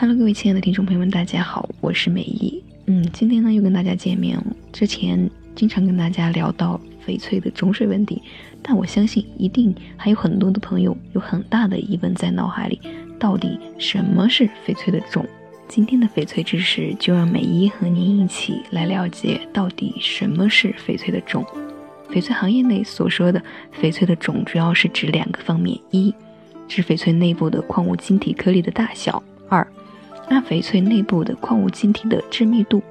Hello，各位亲爱的听众朋友们，大家好，我是美意。嗯，今天呢又跟大家见面了。之前经常跟大家聊到翡翠的种水问题，但我相信一定还有很多的朋友有很大的疑问在脑海里：到底什么是翡翠的种？今天的翡翠知识就让美一和您一起来了解到底什么是翡翠的种。翡翠行业内所说的翡翠的种，主要是指两个方面：一，指翡翠内部的矿物晶体颗粒的大小；按翡翠内部的矿物晶体的致密度、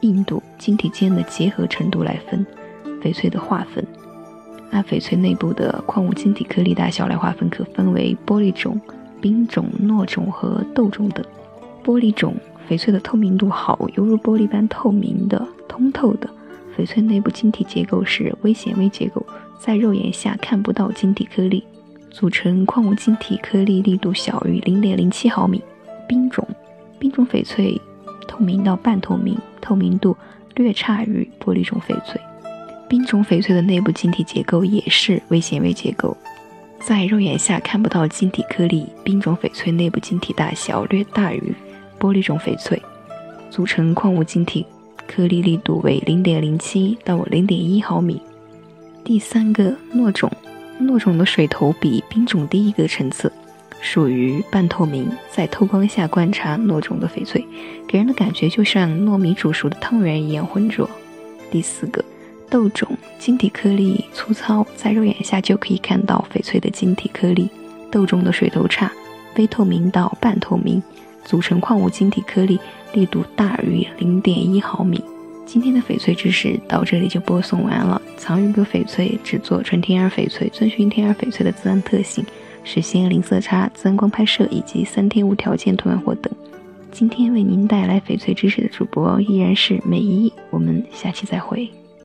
硬度、晶体间的结合程度来分翡翠的划分。按翡翠内部的矿物晶体颗粒大小来划分，可分为玻璃种、冰种、糯种和豆种等。玻璃种翡翠的透明度好，犹如玻璃般透明的、通透的。翡翠内部晶体结构是微显微结构，在肉眼下看不到晶体颗粒，组成矿物晶体颗粒力度小于零点零七毫米。冰种。冰种翡翠透明到半透明，透明度略差于玻璃种翡翠。冰种翡翠的内部晶体结构也是微纤维结构，在肉眼下看不到晶体颗粒。冰种翡翠内部晶体大小略大于玻璃种翡翠，组成矿物晶体颗粒力度为零点零七到零点一毫米。第三个糯种，糯种的水头比冰种低一个层次。属于半透明，在透光下观察糯种的翡翠，给人的感觉就像糯米煮熟的汤圆一样浑浊。第四个豆种，晶体颗粒粗糙，在肉眼下就可以看到翡翠的晶体颗粒。豆种的水头差，非透明到半透明，组成矿物晶体颗粒，力度大于零点一毫米。今天的翡翠知识到这里就播送完了。藏玉哥翡翠只做纯天然翡翠，遵循天然翡翠的自然特性。实现零色差、自然光拍摄以及三天无条件退换货等。今天为您带来翡翠知识的主播依然是美一，我们下期再会。